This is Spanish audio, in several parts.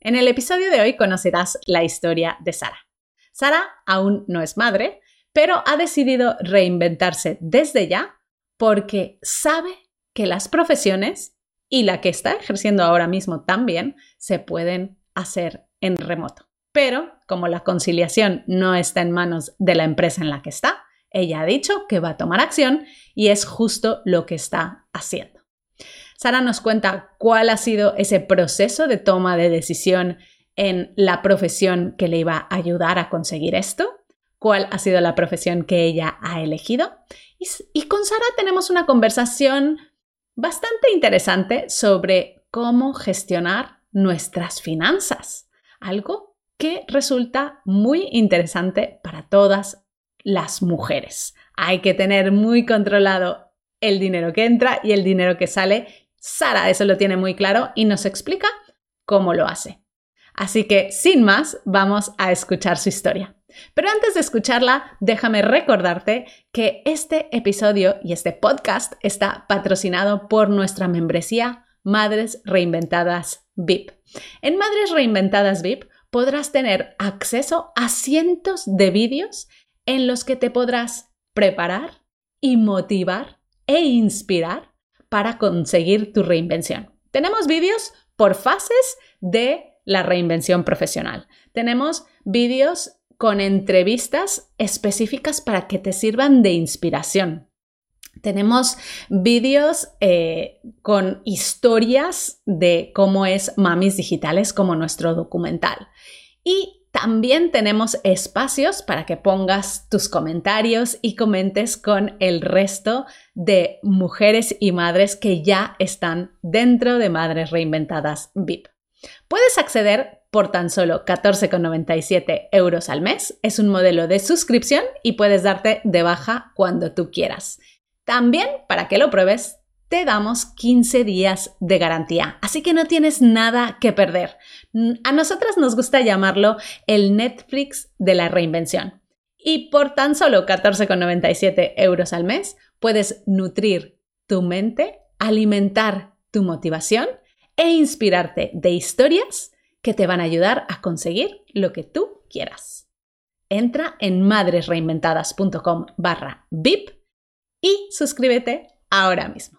En el episodio de hoy conocerás la historia de Sara. Sara aún no es madre, pero ha decidido reinventarse desde ya porque sabe que las profesiones y la que está ejerciendo ahora mismo también se pueden hacer en remoto. Pero como la conciliación no está en manos de la empresa en la que está, ella ha dicho que va a tomar acción y es justo lo que está haciendo. Sara nos cuenta cuál ha sido ese proceso de toma de decisión en la profesión que le iba a ayudar a conseguir esto, cuál ha sido la profesión que ella ha elegido. Y, con Sara tenemos una conversación bastante interesante sobre cómo gestionar nuestras finanzas, algo que resulta muy interesante para todas las mujeres. Hay que tener muy controlado el dinero que entra y el dinero que sale Sara eso lo tiene muy claro y nos explica cómo lo hace. Así que, sin más, vamos a escuchar su historia. Pero antes de escucharla, déjame recordarte que este episodio y este podcast está patrocinado por nuestra membresía Madres Reinventadas VIP. En Madres Reinventadas VIP podrás tener acceso a cientos de vídeos en los que te podrás preparar y motivar e inspirar para conseguir tu reinvención. Tenemos vídeos por fases de la reinvención profesional. Tenemos vídeos con entrevistas específicas para que te sirvan de inspiración. Tenemos vídeos eh, con historias de cómo es Mamis Digitales como nuestro documental. Y también tenemos espacios para que pongas tus comentarios y comentes con el resto de mujeres y madres que ya están dentro de Madres Reinventadas VIP. Puedes acceder por tan solo 14,97 euros al mes. Es un modelo de suscripción y puedes darte de baja cuando tú quieras. También, para que lo pruebes, te damos 15 días de garantía, así que no tienes nada que perder. A nosotras nos gusta llamarlo el Netflix de la reinvención. Y por tan solo 14,97 euros al mes puedes nutrir tu mente, alimentar tu motivación e inspirarte de historias que te van a ayudar a conseguir lo que tú quieras. Entra en madresreinventadas.com barra VIP y suscríbete ahora mismo.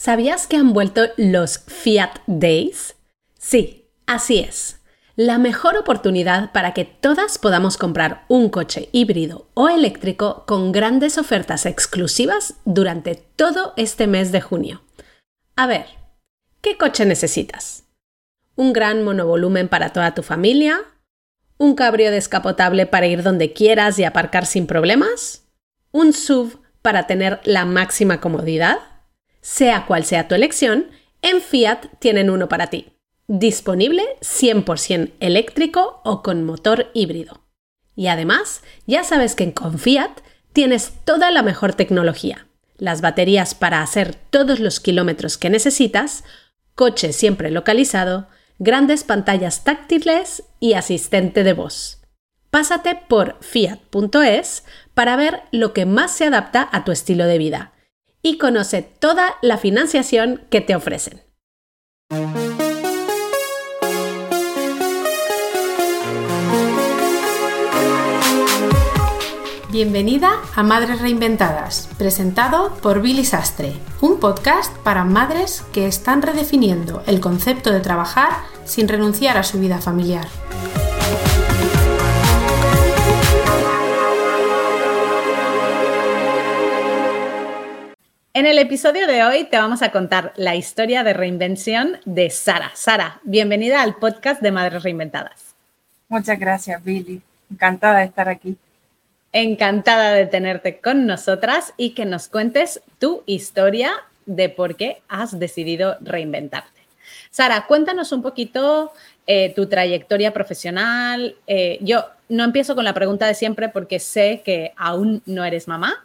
¿Sabías que han vuelto los Fiat Days? Sí, así es. La mejor oportunidad para que todas podamos comprar un coche híbrido o eléctrico con grandes ofertas exclusivas durante todo este mes de junio. A ver, ¿qué coche necesitas? ¿Un gran monovolumen para toda tu familia? ¿Un cabrio descapotable para ir donde quieras y aparcar sin problemas? ¿Un SUV para tener la máxima comodidad? Sea cual sea tu elección, en Fiat tienen uno para ti disponible 100% eléctrico o con motor híbrido. Y además, ya sabes que en Confiat tienes toda la mejor tecnología, las baterías para hacer todos los kilómetros que necesitas, coche siempre localizado, grandes pantallas táctiles y asistente de voz. Pásate por fiat.es para ver lo que más se adapta a tu estilo de vida y conoce toda la financiación que te ofrecen. Bienvenida a Madres Reinventadas, presentado por Billy Sastre, un podcast para madres que están redefiniendo el concepto de trabajar sin renunciar a su vida familiar. En el episodio de hoy te vamos a contar la historia de reinvención de Sara. Sara, bienvenida al podcast de Madres Reinventadas. Muchas gracias, Billy. Encantada de estar aquí. Encantada de tenerte con nosotras y que nos cuentes tu historia de por qué has decidido reinventarte. Sara, cuéntanos un poquito eh, tu trayectoria profesional. Eh, yo no empiezo con la pregunta de siempre porque sé que aún no eres mamá,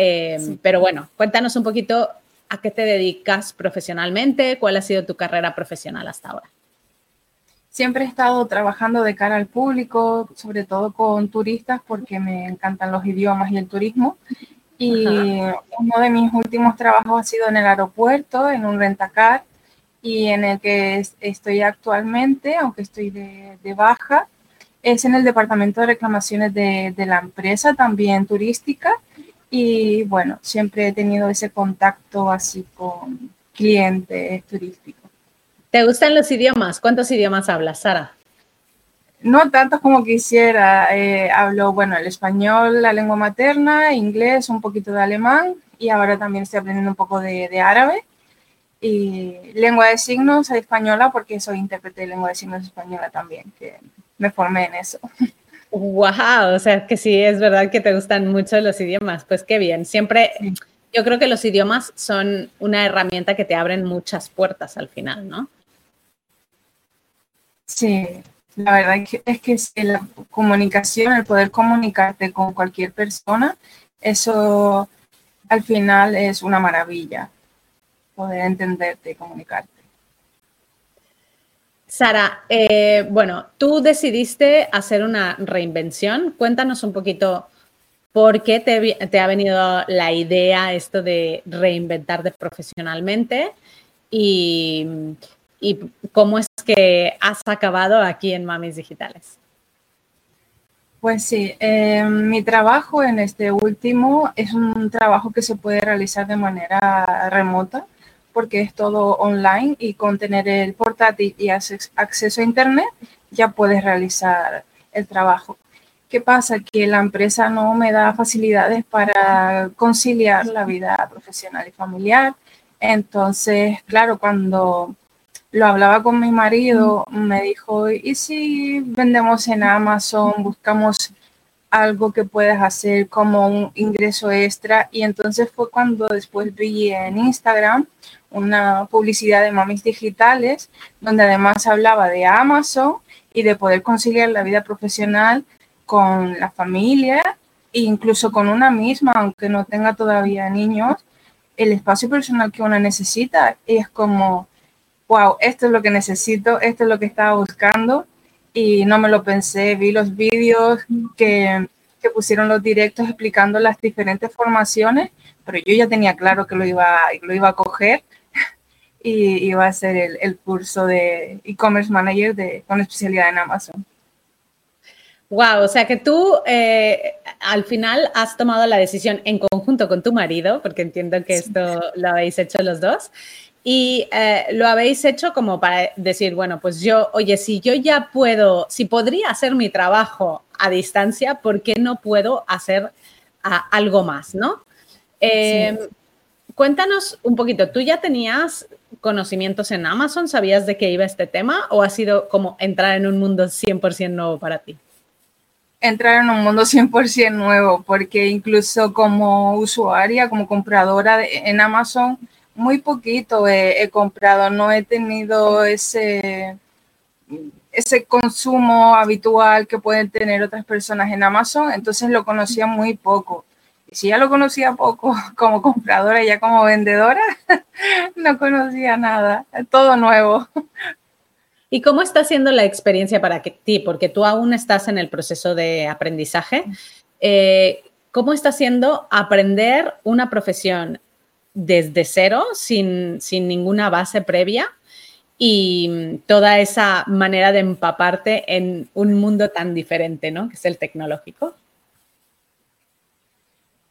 eh, pero bueno, cuéntanos un poquito a qué te dedicas profesionalmente, cuál ha sido tu carrera profesional hasta ahora. Siempre he estado trabajando de cara al público, sobre todo con turistas, porque me encantan los idiomas y el turismo. Y uno de mis últimos trabajos ha sido en el aeropuerto, en un rentacar. y en el que estoy actualmente, aunque estoy de, baja, es en el departamento de reclamaciones de, de, la empresa, también turística. Y bueno, siempre he tenido ese contacto así con clientes turísticos. ¿Te gustan los idiomas? ¿Cuántos idiomas hablas, Sara? No tantos como quisiera. Eh, hablo, bueno, el español, la lengua materna, inglés, un poquito de alemán y ahora también estoy aprendiendo un poco de, de árabe y lengua de signos española porque soy intérprete de lengua de signos española también, que me formé en eso. Wow, o sea que sí, es verdad que te gustan mucho los idiomas, pues qué bien. Siempre, yo creo que los idiomas son una herramienta que te abren muchas puertas al final, ¿no? Sí, la verdad es que, es que la comunicación, el poder comunicarte con cualquier persona, eso al final es una maravilla poder entenderte y comunicarte. Sara, eh, bueno, tú decidiste hacer una reinvención. Cuéntanos un poquito por qué te, ha venido la idea esto de reinventarte profesionalmente y, cómo es que has acabado aquí en Mamis Digitales. Pues sí, eh, mi trabajo en este último es un trabajo que se puede realizar de manera remota porque es todo online y con tener el portátil y acceso a Internet ya puedes realizar el trabajo. ¿Qué pasa? Que la empresa no me da facilidades para conciliar la vida profesional y familiar. Entonces, claro, cuando lo hablaba con mi marido, me dijo, ¿y si vendemos en Amazon, buscamos algo que puedas hacer como un ingreso extra? Y entonces fue cuando después vi en Instagram una publicidad de mamis digitales, donde además hablaba de Amazon y de poder conciliar la vida profesional con la familia e incluso con una misma, aunque no tenga todavía niños, el espacio personal que una necesita es como, wow, esto es lo que necesito, esto es lo que estaba buscando y no me lo pensé, vi los vídeos que, que pusieron los directos explicando las diferentes formaciones, pero yo ya tenía claro que lo iba, lo iba a coger y iba a hacer el, curso de e-commerce manager de, con especialidad en Amazon. Wow, o sea que tú eh, al final has tomado la decisión en conjunto con tu marido, porque entiendo que esto lo habéis hecho los dos, y eh, lo habéis hecho como para decir, bueno, pues yo, oye, si yo ya puedo, si podría hacer mi trabajo a distancia, ¿por qué no puedo hacer algo más, no? Em, cuéntanos un poquito, ¿tú ya tenías conocimientos en Amazon? ¿Sabías de qué iba este tema o ha sido como entrar en un mundo 100% nuevo para ti? Entrar en un mundo 100% nuevo, porque incluso como usuaria, como compradora en Amazon, muy poquito he, comprado, no he tenido ese, ese consumo habitual que pueden tener otras personas en Amazon, entonces lo conocía muy poco si ya lo conocía poco como compradora, ya como vendedora, no conocía nada, todo nuevo. ¿Y cómo está siendo la experiencia para ti? Porque tú aún estás en el proceso de aprendizaje. Eh, ¿Cómo está siendo aprender una profesión desde cero, sin, sin ninguna base previa? y toda esa manera de empaparte en un mundo tan diferente, ¿no? Que es el tecnológico.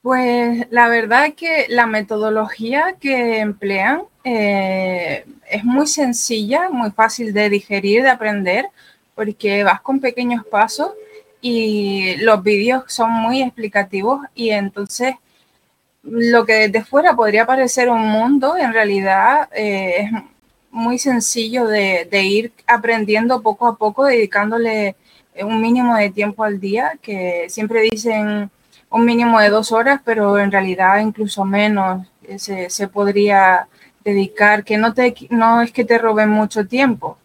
Pues la verdad que la metodología que emplean eh, es muy sencilla, muy fácil de digerir, de aprender, porque vas con pequeños pasos y los vídeos son muy explicativos y entonces lo que desde fuera podría parecer un mundo, en realidad eh, es muy sencillo de, de ir aprendiendo poco a poco, dedicándole un mínimo de tiempo al día, que siempre dicen un mínimo de dos horas, pero en realidad incluso menos se, se podría dedicar, que no, te, no es que te roben mucho tiempo.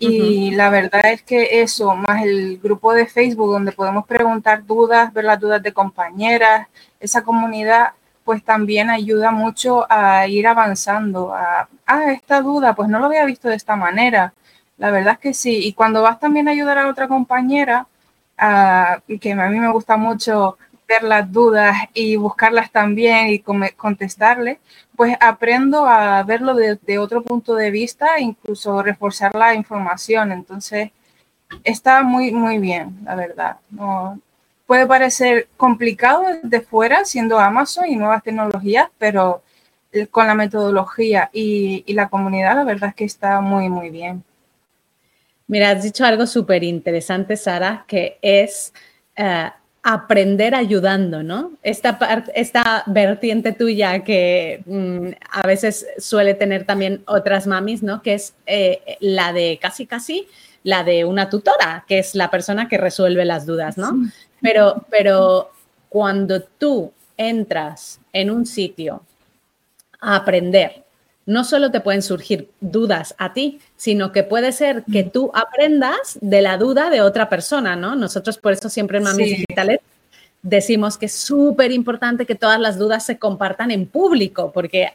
Y la verdad es que eso, más el grupo de Facebook donde podemos preguntar dudas, ver las dudas de compañeras, esa comunidad, pues también ayuda mucho a ir avanzando. A, ah, esta duda, pues no lo había visto de esta manera. La verdad es que sí. Y cuando vas también a ayudar a otra compañera, que a mí me gusta mucho ver las dudas y buscarlas también y contestarle, pues aprendo a verlo desde otro punto de vista, incluso reforzar la información. Entonces, está muy, muy bien, la verdad. Puede parecer complicado de fuera, siendo Amazon y nuevas tecnologías, pero con la metodología y, la comunidad, la verdad es que está muy, muy bien. Mira, has dicho algo súper interesante, Sara, que es eh, aprender ayudando, ¿no? Esta, esta vertiente tuya que mm, a veces suele tener también otras mamis, ¿no? Que es eh, la de casi, casi, la de una tutora, que es la persona que resuelve las dudas, ¿no? Pero, pero cuando tú entras en un sitio a aprender, no solo te pueden surgir dudas a ti, sino que puede ser que tú aprendas de la duda de otra persona, ¿no? Nosotros por eso siempre en Mamis Digitales decimos que es súper importante que todas las dudas se compartan en público, porque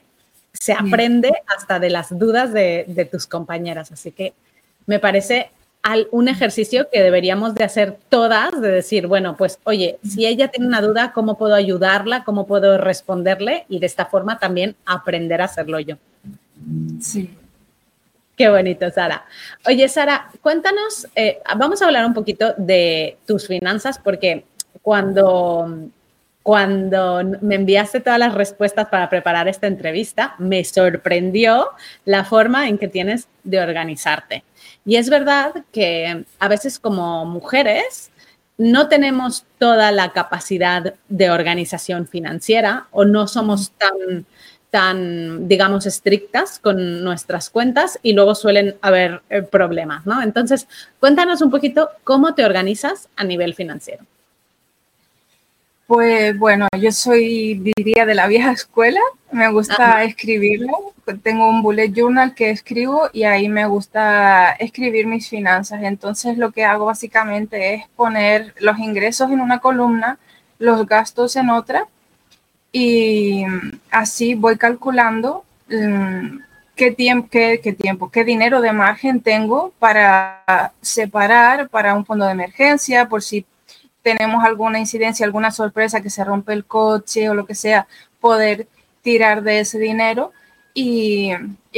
se aprende hasta de las dudas de, de tus compañeras. Así que me parece un ejercicio que deberíamos de hacer todas, de decir, bueno, pues oye, si ella tiene una duda, ¿cómo puedo ayudarla? ¿Cómo puedo responderle? Y de esta forma también aprender a hacerlo yo. Sí. Qué bonito, Sara. Oye, Sara, cuéntanos, eh, vamos a hablar un poquito de tus finanzas, porque cuando, cuando me enviaste todas las respuestas para preparar esta entrevista, me sorprendió la forma en que tienes de organizarte. Y es verdad que a veces como mujeres no tenemos toda la capacidad de organización financiera o no somos tan, tan, digamos, estrictas con nuestras cuentas y luego suelen haber eh, problemas, ¿no? Entonces, cuéntanos un poquito cómo te organizas a nivel financiero. Pues bueno, yo soy, diría, de la vieja escuela. Me gusta escribirlo. Tengo un bullet journal que escribo y ahí me gusta escribir mis finanzas. Entonces lo que hago básicamente es poner los ingresos en una columna, los gastos en otra y así voy calculando mm, qué, tiempo, qué, qué tiempo, qué dinero de margen tengo para separar para un fondo de emergencia, por si tenemos alguna incidencia, alguna sorpresa, que se rompe el coche o lo que sea, poder tirar de ese dinero. Y,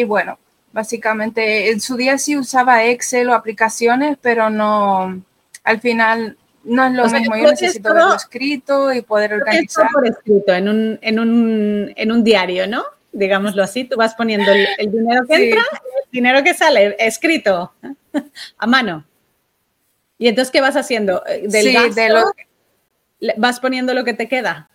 bueno, básicamente en su día sí usaba Excel o aplicaciones, pero no, al final no es lo mismo. Yo necesito verlo escrito y poder organizar. por escrito, en un, en, un, en un diario, ¿no? Digámoslo así, tú vas poniendo el, dinero que entra, el dinero que sale, escrito, a mano. ¿Y entonces qué vas haciendo? Eh, ¿Del sí, de lo... ¿Vas poniendo lo que te queda?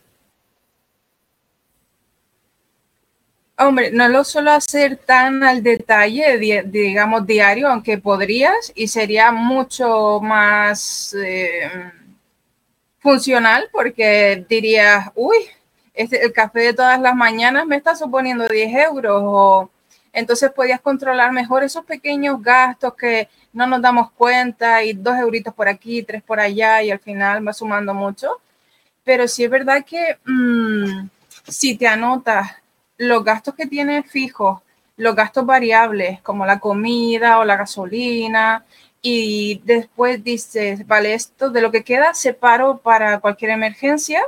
Hombre, no lo suelo hacer tan al detalle, digamos, diario, aunque podrías, y sería mucho más eh, funcional porque dirías, uy, este, el café de todas las mañanas me está suponiendo 10 euros, o entonces podías controlar mejor esos pequeños gastos que no nos damos cuenta y dos euritos por aquí, tres por allá y al final va sumando mucho. Pero sí es verdad que mm, si te anotas los gastos que tienes fijos, los gastos variables como la comida o la gasolina y después dices, vale, esto de lo que queda separo para cualquier emergencia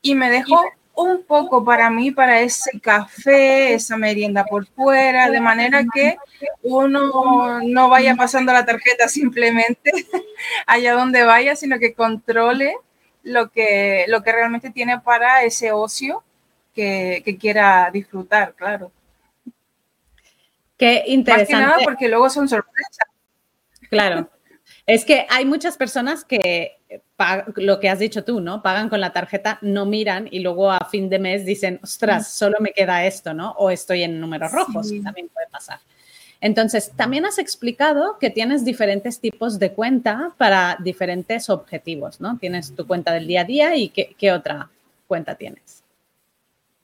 y me dejo un poco para mí, para ese café, esa merienda por fuera, de manera que uno no vaya pasando la tarjeta simplemente allá donde vaya, sino que controle lo que, lo que realmente tiene para ese ocio que, quiera disfrutar, claro. Qué interesante. Más que nada porque luego son sorpresas. Claro. Es que hay muchas personas que lo que has dicho tú, ¿no? Pagan con la tarjeta, no miran y luego a fin de mes dicen, ostras, solo me queda esto, ¿no? O estoy en números rojos, también puede pasar. Entonces, también has explicado que tienes diferentes tipos de cuenta para diferentes objetivos, ¿no? Tienes tu cuenta del día a día y qué, otra cuenta tienes.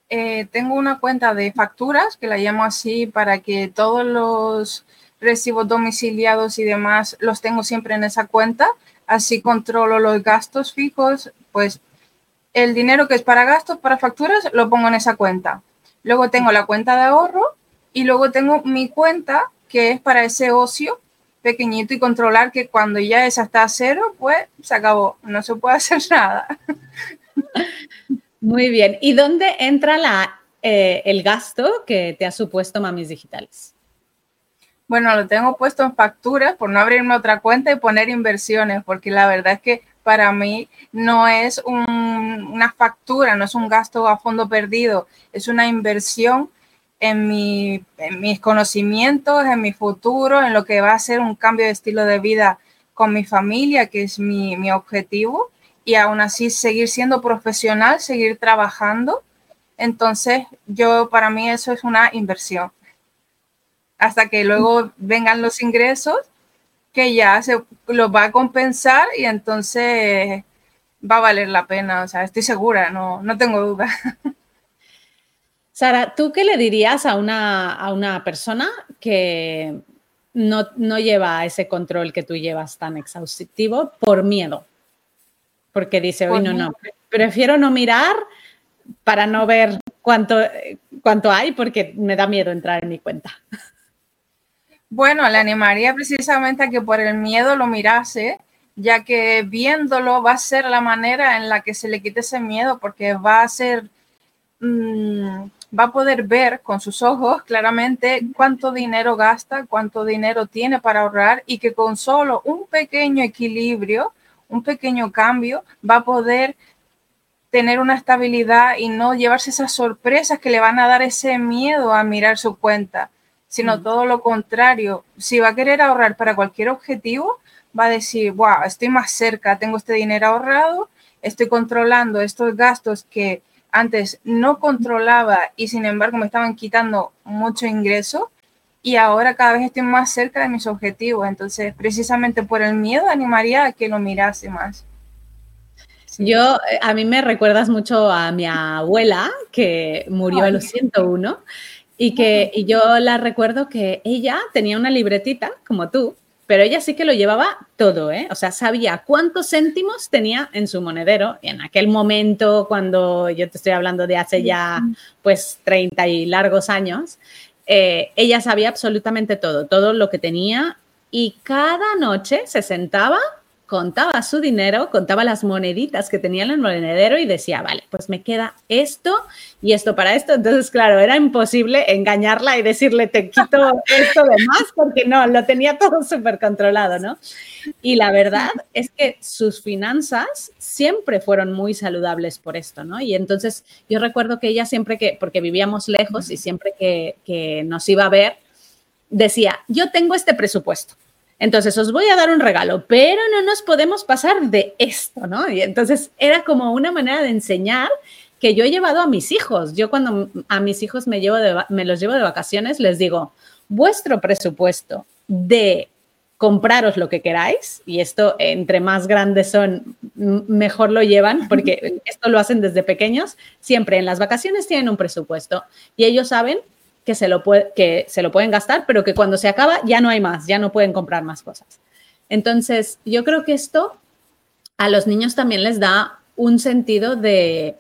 Eh, tengo una cuenta de facturas, que la llamo así, para que todos los recibos domiciliados y demás los tengo siempre en esa cuenta así controlo los gastos fijos, pues el dinero que es para gastos, para facturas, lo pongo en esa cuenta. Luego tengo la cuenta de ahorro y luego tengo mi cuenta que es para ese ocio pequeñito y controlar que cuando ya esa está a cero, pues se acabó, no se puede hacer nada. Muy bien. ¿Y dónde entra la, eh, el gasto que te ha supuesto Mamis Digitales? Bueno, lo tengo puesto en facturas por no abrirme otra cuenta y poner inversiones, porque la verdad es que para mí no es una factura, no es un gasto a fondo perdido, es una inversión en, mis conocimientos, en mi futuro, en lo que va a ser un cambio de estilo de vida con mi familia, que es mi, mi objetivo, y aún así seguir siendo profesional, seguir trabajando. Entonces, yo para mí eso es una inversión. Hasta que luego vengan los ingresos, que ya se los va a compensar y entonces va a valer la pena. O sea, estoy segura, no, no tengo duda. Sara, ¿tú qué le dirías a una, a una persona que no, no lleva ese control que tú llevas tan exhaustivo por miedo? Porque dice, oye, no, no, prefiero no mirar para no ver cuánto, cuánto hay porque me da miedo entrar en mi cuenta. Bueno, le animaría precisamente a que por el miedo lo mirase, ya que viéndolo va a ser la manera en la que se le quite ese miedo, porque va a ser, mm, va a poder ver con sus ojos claramente cuánto dinero gasta, cuánto dinero tiene para ahorrar y que con solo un pequeño equilibrio, un pequeño cambio, va a poder tener una estabilidad y no llevarse esas sorpresas que le van a dar ese miedo a mirar su cuenta, sino todo lo contrario. Si va a querer ahorrar para cualquier objetivo, va a decir, wow, estoy más cerca, tengo este dinero ahorrado, estoy controlando estos gastos que antes no controlaba y sin embargo me estaban quitando mucho ingreso y ahora cada vez estoy más cerca de mis objetivos. Entonces, precisamente por el miedo animaría a que lo mirase más. Yo, eh, a mí me recuerdas mucho a mi abuela que murió a los 101 y que y yo la recuerdo que ella tenía una libretita como tú pero ella sí que lo llevaba todo, ¿eh? O sea, sabía cuántos céntimos tenía en su monedero. Y en aquel momento, cuando yo te estoy hablando de hace ya, pues, 30 y largos años, eh, ella sabía absolutamente todo, todo lo que tenía. Y cada noche se sentaba contaba su dinero, contaba las moneditas que tenía en el monedero y decía, vale, pues me queda esto y esto para esto. Entonces, claro, era imposible engañarla y decirle, te quito esto de más, porque no, lo tenía todo súper controlado, ¿no? Y la verdad es que sus finanzas siempre fueron muy saludables por esto, ¿no? Y entonces yo recuerdo que ella siempre que, porque vivíamos lejos y siempre que, que nos iba a ver, decía, yo tengo este presupuesto entonces, os voy a dar un regalo, pero no nos podemos pasar de esto, ¿no? Y entonces era como una manera de enseñar que yo he llevado a mis hijos. Yo cuando a mis hijos me, llevo me los llevo de vacaciones, les digo, vuestro presupuesto de compraros lo que queráis, y esto entre más grandes son, mejor lo llevan, porque esto lo hacen desde pequeños, siempre en las vacaciones tienen un presupuesto y ellos saben que se, lo que se lo pueden gastar, pero que cuando se acaba ya no hay más, ya no pueden comprar más cosas. Entonces, yo creo que esto a los niños también les da un sentido de,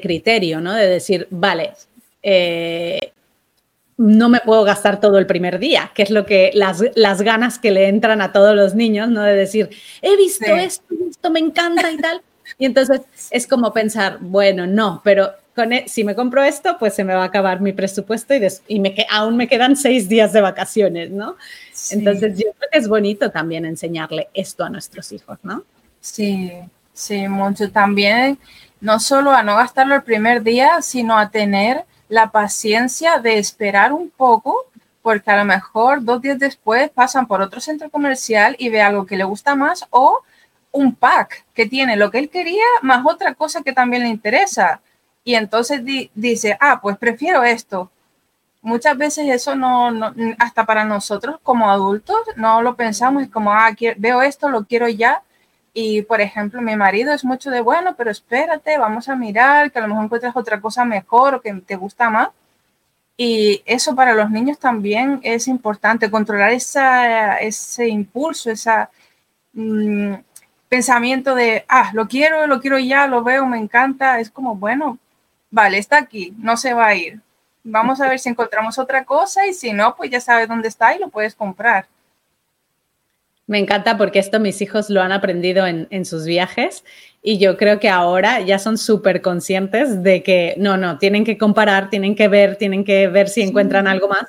criterio, ¿no? De decir, vale, eh, no me puedo gastar todo el primer día, que es lo que las, las, ganas que le entran a todos los niños, ¿no? De decir, he visto esto, esto me encanta y tal. Y entonces es como pensar, bueno, no, pero e, si me compro esto, pues se me va a acabar mi presupuesto y, y me, aún me quedan seis días de vacaciones, ¿no? Entonces, yo creo que es bonito también enseñarle esto a nuestros hijos, ¿no? Sí, sí, mucho también, no solo a no gastarlo el primer día, sino a tener la paciencia de esperar un poco, porque a lo mejor dos días después pasan por otro centro comercial y ve algo que le gusta más o un pack que tiene lo que él quería más otra cosa que también le interesa y entonces dice, ah, pues prefiero esto. Muchas veces eso no, hasta para nosotros como adultos, no lo pensamos, es como, ah, veo esto, lo quiero ya. Y por ejemplo, mi marido es mucho de, bueno, pero espérate, vamos a mirar, que a lo mejor encuentras otra cosa mejor o que te gusta más. Y eso para los niños también es importante, controlar esa, ese impulso, ese mm, pensamiento de, ah, lo quiero, lo quiero ya, lo veo, me encanta. Es como, bueno, vale, está aquí, no se va a ir. Vamos a ver si encontramos otra cosa y si no, pues ya sabes dónde está y lo puedes comprar. Me encanta porque esto mis hijos lo han aprendido en, en sus viajes y yo creo que ahora ya son súper conscientes de que no, no, tienen que comparar, tienen que ver, tienen que ver si encuentran algo más.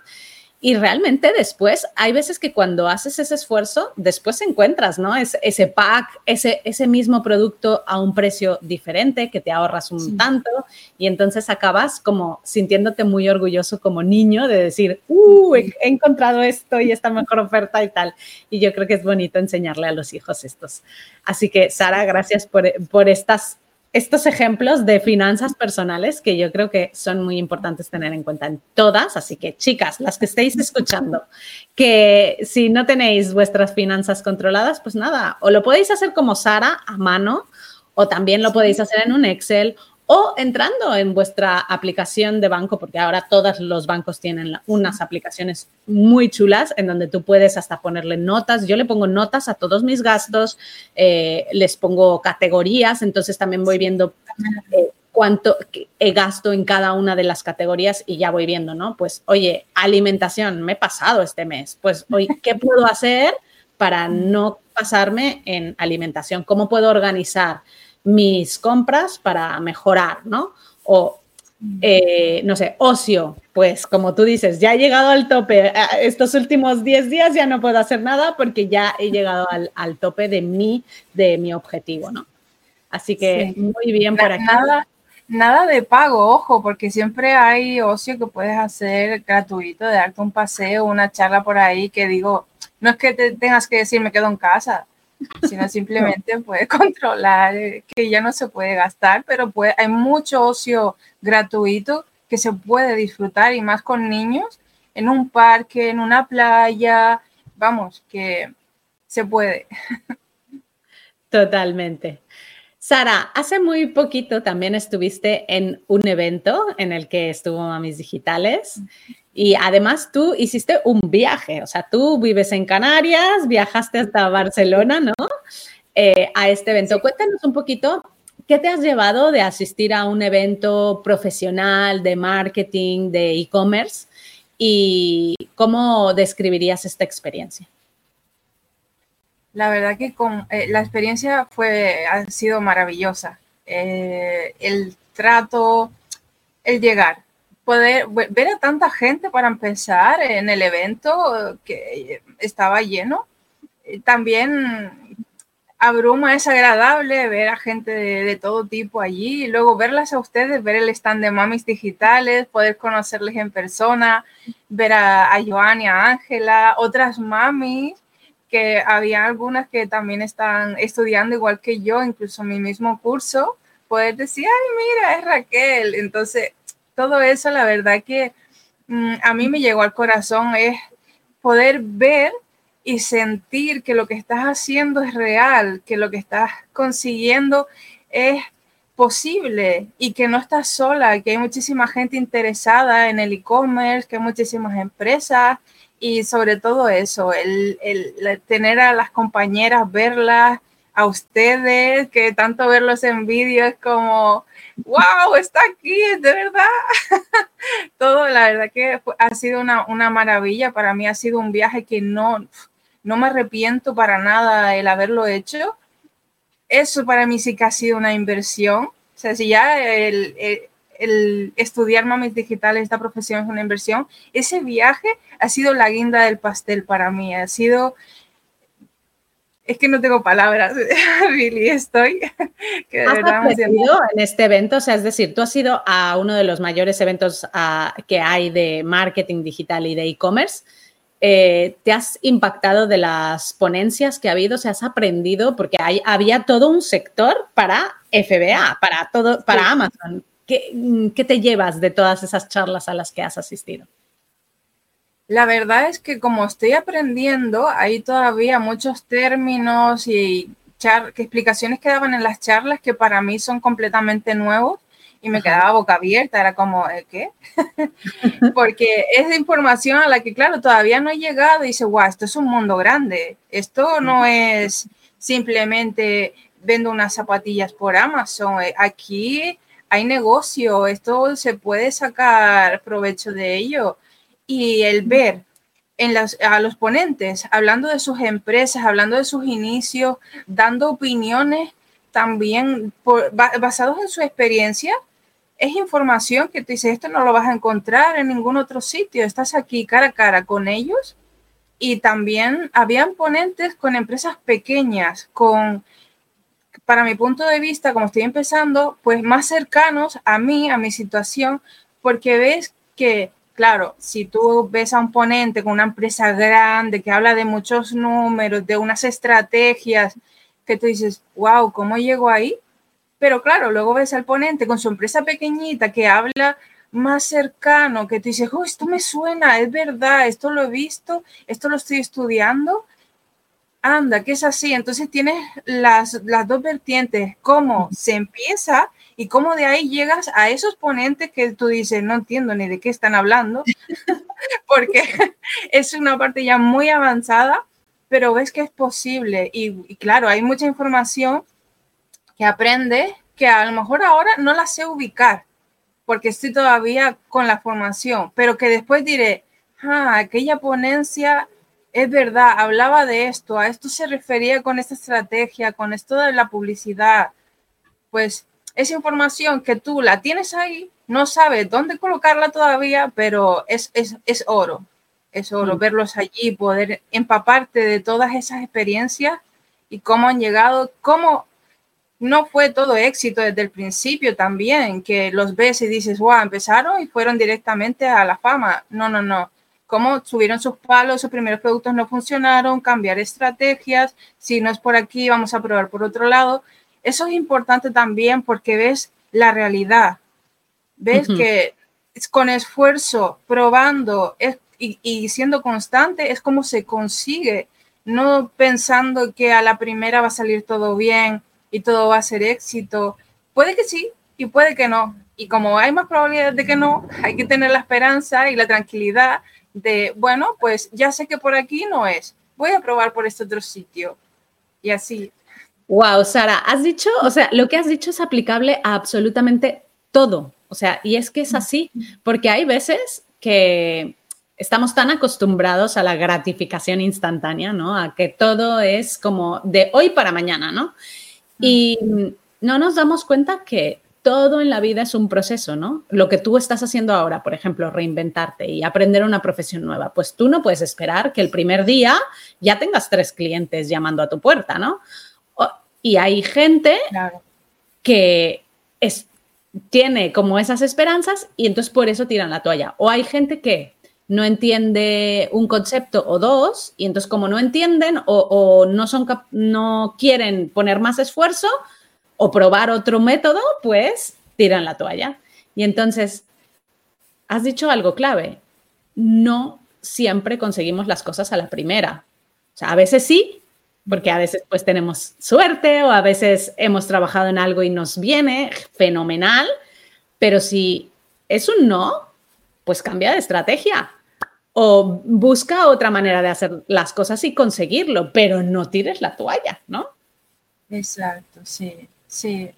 Y realmente después, hay veces que cuando haces ese esfuerzo, después encuentras, ¿no? Es, ese pack, ese, ese mismo producto a un precio diferente, que te ahorras un tanto, y entonces acabas como sintiéndote muy orgulloso como niño de decir, ¡uh! He, encontrado esto y esta mejor oferta y tal. Y yo creo que es bonito enseñarle a los hijos estos. Así que, Sara, gracias por, por estas estos ejemplos de finanzas personales que yo creo que son muy importantes tener en cuenta en todas. Así que, chicas, las que estéis escuchando, que si no tenéis vuestras finanzas controladas, pues nada, o lo podéis hacer como Sara a mano, o también lo podéis hacer en un Excel, o entrando en vuestra aplicación de banco, porque ahora todos los bancos tienen unas aplicaciones muy chulas en donde tú puedes hasta ponerle notas. Yo le pongo notas a todos mis gastos, eh, les pongo categorías, entonces también voy viendo eh, cuánto gasto en cada una de las categorías y ya voy viendo, ¿no? Pues, oye, alimentación, me he pasado este mes, pues, hoy, ¿qué puedo hacer para no pasarme en alimentación? ¿Cómo puedo organizar? Mis compras para mejorar, ¿no? O, eh, no sé, ocio, pues como tú dices, ya he llegado al tope, estos últimos 10 días ya no puedo hacer nada porque ya he llegado al, tope de mi, de mi objetivo, ¿no? Así que muy bien por aquí. Nada, nada de pago, ojo, porque siempre hay ocio que puedes hacer gratuito, de darte un paseo, una charla por ahí que digo, no es que te tengas que decir me quedo en casa, sino simplemente puede controlar eh, que ya no se puede gastar, pero puede, hay mucho ocio gratuito que se puede disfrutar y más con niños en un parque, en una playa, vamos, que se puede. Totalmente. Sara, hace muy poquito también estuviste en un evento en el que estuvo Mamis Digitales y además tú hiciste un viaje, o sea, tú vives en Canarias, viajaste hasta Barcelona, ¿no? Eh, a este evento. Cuéntanos un poquito, ¿qué te has llevado de asistir a un evento profesional de marketing, de e-commerce? ¿Y cómo describirías esta experiencia? La verdad que con, eh, la experiencia fue, ha sido maravillosa. Eh, el trato, el llegar, poder ver a tanta gente para empezar en el evento que estaba lleno. También abruma, es agradable ver a gente de, todo tipo allí y luego verlas a ustedes, ver el stand de mamis digitales, poder conocerles en persona, ver a, a Joan y a Ángela, otras mamis que había algunas que también están estudiando igual que yo, incluso mi mismo curso, poder decir, ay, mira, es Raquel. Entonces, todo eso, la verdad que mm, a mí me llegó al corazón, es poder ver y sentir que lo que estás haciendo es real, que lo que estás consiguiendo es posible y que no estás sola, que hay muchísima gente interesada en el e-commerce, que hay muchísimas empresas y sobre todo eso, el, el, tener a las compañeras, verlas, a ustedes, que tanto verlos en vídeo como, wow, está aquí, de verdad. Todo, la verdad que ha sido una, maravilla. Para mí ha sido un viaje que no, no me arrepiento para nada el haberlo hecho. Eso para mí sí que ha sido una inversión. O sea, si ya el, el estudiar mamis digitales, esta profesión es una inversión, ese viaje ha sido la guinda del pastel para mí. Ha sido es que no tengo palabras, Billy, estoy. Que ¿Has aprendido en este evento? O sea, es decir, tú has ido a uno de los mayores eventos ah, que hay de marketing digital y de e-commerce. Eh, ¿Te has impactado de las ponencias que ha habido? ¿Se has aprendido? Porque hay, había todo un sector para FBA, para, todo, para Amazon. ¿Qué, ¿Qué te llevas de todas esas charlas a las que has asistido? La verdad es que como estoy aprendiendo, hay todavía muchos términos y que explicaciones que daban en las charlas que para mí son completamente nuevos y me quedaba boca abierta, era como, ¿eh, ¿qué? Porque es información a la que, claro, todavía no he llegado y dice, guau, esto es un mundo grande, esto no es simplemente vendo unas zapatillas por Amazon, eh, aquí hay negocio, esto se puede sacar provecho de ello y el ver en las, a los ponentes, hablando de sus empresas, hablando de sus inicios, dando opiniones también basados en su experiencia. Es información que tú dices, esto no lo vas a encontrar en ningún otro sitio, estás aquí cara a cara con ellos. Y también habían ponentes con empresas pequeñas, con, para mi punto de vista, como estoy empezando, pues más cercanos a mí, a mi situación, porque ves que Claro, si tú ves a un ponente con una empresa grande que habla de muchos números, de unas estrategias, que tú dices, wow, ¿cómo llegó ahí? Pero claro, luego ves al ponente con su empresa pequeñita que habla más cercano, que tú dices, oh, esto me suena, es verdad, esto lo he visto, esto lo estoy estudiando. Anda, que es así. Entonces tienes las, las dos vertientes, cómo se empieza y cómo de ahí llegas a esos ponentes que tú dices, no entiendo ni de qué están hablando, porque es una parte ya muy avanzada, pero ves que es posible. Y, claro, hay mucha información que aprende que a lo mejor ahora no la sé ubicar, porque estoy todavía con la formación, pero que después diré, ah, aquella ponencia es verdad, hablaba de esto, a esto se refería con esta estrategia, con esto de la publicidad. Pues esa información que tú la tienes ahí, no sabes dónde colocarla todavía, pero es, es, oro, es oro mm. verlos allí, poder empaparte de todas esas experiencias y cómo han llegado, cómo no fue todo éxito desde el principio también, que los ves y dices, wow, empezaron y fueron directamente a la fama. No, no, no. Cómo subieron sus palos, sus primeros productos no funcionaron, cambiar estrategias, si no es por aquí, vamos a probar por otro lado. Eso es importante también porque ves la realidad, ves que con esfuerzo, probando y, siendo constante es como se consigue, no pensando que a la primera va a salir todo bien y todo va a ser éxito. Puede que sí y puede que no. Y como hay más probabilidades de que no, hay que tener la esperanza y la tranquilidad de, bueno, pues ya sé que por aquí no es, voy a probar por este otro sitio. Y así, Wow, Sara, has dicho, o sea, lo que has dicho es aplicable a absolutamente todo. O sea, y es que es así, porque hay veces que estamos tan acostumbrados a la gratificación instantánea, ¿no? A que todo es como de hoy para mañana, ¿no? Y no nos damos cuenta que todo en la vida es un proceso, ¿no? Lo que tú estás haciendo ahora, por ejemplo, reinventarte y aprender una profesión nueva, pues tú no puedes esperar que el primer día ya tengas tres clientes llamando a tu puerta, ¿no? Y hay gente que tiene como esas esperanzas y entonces por eso tiran la toalla. O hay gente que no entiende un concepto o dos y entonces como no entienden o, no, son no quieren poner más esfuerzo o probar otro método, pues tiran la toalla. Y entonces, has dicho algo clave, no siempre conseguimos las cosas a la primera. O sea, a veces sí, porque a veces pues tenemos suerte o a veces hemos trabajado en algo y nos viene fenomenal, pero si es un no, pues cambia de estrategia o busca otra manera de hacer las cosas y conseguirlo, pero no tires la toalla, ¿no? Exacto, sí, sí.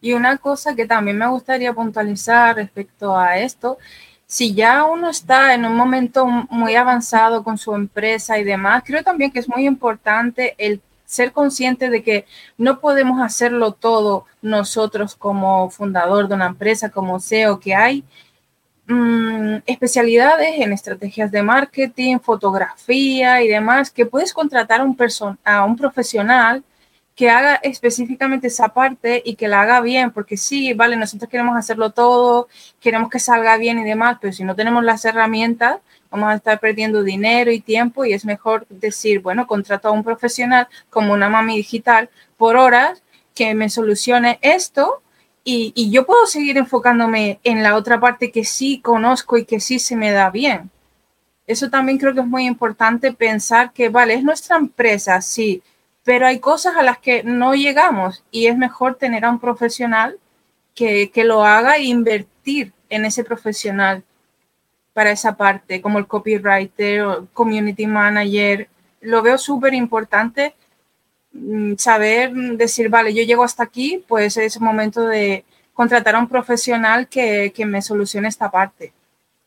Y una cosa que también me gustaría puntualizar respecto a esto si ya uno está en un momento muy avanzado con su empresa y demás, creo también que es muy importante el ser consciente de que no podemos hacerlo todo nosotros como fundador de una empresa, como CEO, que hay mm, especialidades en estrategias de marketing, fotografía y demás, que puedes contratar a un, a un profesional que haga específicamente esa parte y que la haga bien, porque sí, vale, nosotros queremos hacerlo todo, queremos que salga bien y demás, pero si no tenemos las herramientas, vamos a estar perdiendo dinero y tiempo y es mejor decir, bueno, contrato a un profesional como una mami digital por horas que me solucione esto y, y yo puedo seguir enfocándome en la otra parte que sí conozco y que sí se me da bien. Eso también creo que es muy importante pensar que, vale, es nuestra empresa, sí, pero hay cosas a las que no llegamos y es mejor tener a un profesional que, lo haga e invertir en ese profesional para esa parte, como el copywriter o community manager. Lo veo súper importante mm, saber decir, vale, yo llego hasta aquí, pues es momento de contratar a un profesional que, que me solucione esta parte.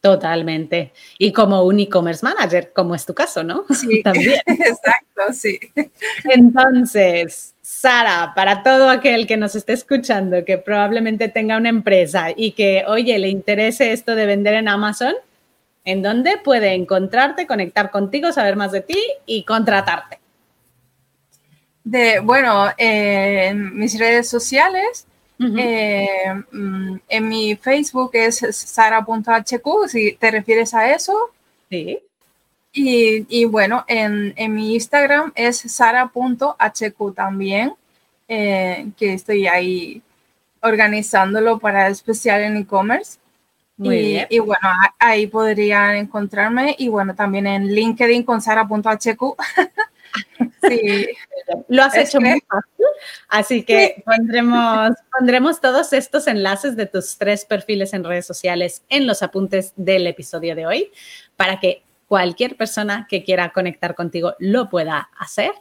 Totalmente. Y como un e-commerce manager, como es tu caso, ¿no? Sí, también. Exacto, sí. Entonces, Sara, para todo aquel que nos esté escuchando, que probablemente tenga una empresa y que, oye, le interese esto de vender en Amazon, ¿en dónde puede encontrarte, conectar contigo, saber más de ti y contratarte? De, bueno, en mis redes sociales, eh, mm, en mi Facebook es sara.hq, si te refieres a eso. Sí. Y, bueno, en, mi Instagram es sara.hq también, eh, que estoy ahí organizándolo para especial en e-commerce. Y, y, bueno, ahí podrían encontrarme. Y bueno, también en LinkedIn con sara.hq. sí. Lo has hecho muy fácil. Así que pondremos, pondremos todos estos enlaces de tus tres perfiles en redes sociales en los apuntes del episodio de hoy para que cualquier persona que quiera conectar contigo lo pueda hacer.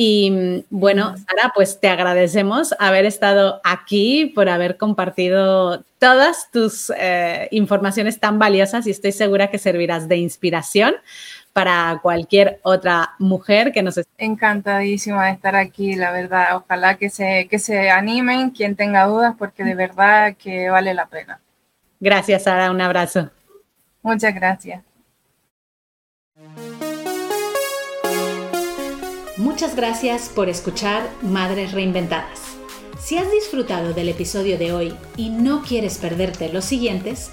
Y bueno, Sara, pues te agradecemos haber estado aquí, por haber compartido todas tus eh, informaciones tan valiosas y estoy segura que servirás de inspiración para cualquier otra mujer que nos esté. Encantadísima de estar aquí, la verdad. Ojalá que se, que se animen quien tenga dudas, porque de verdad que vale la pena. Gracias, Sara. Un abrazo. Muchas gracias. Muchas gracias por escuchar Madres Reinventadas. Si has disfrutado del episodio de hoy y no quieres perderte los siguientes,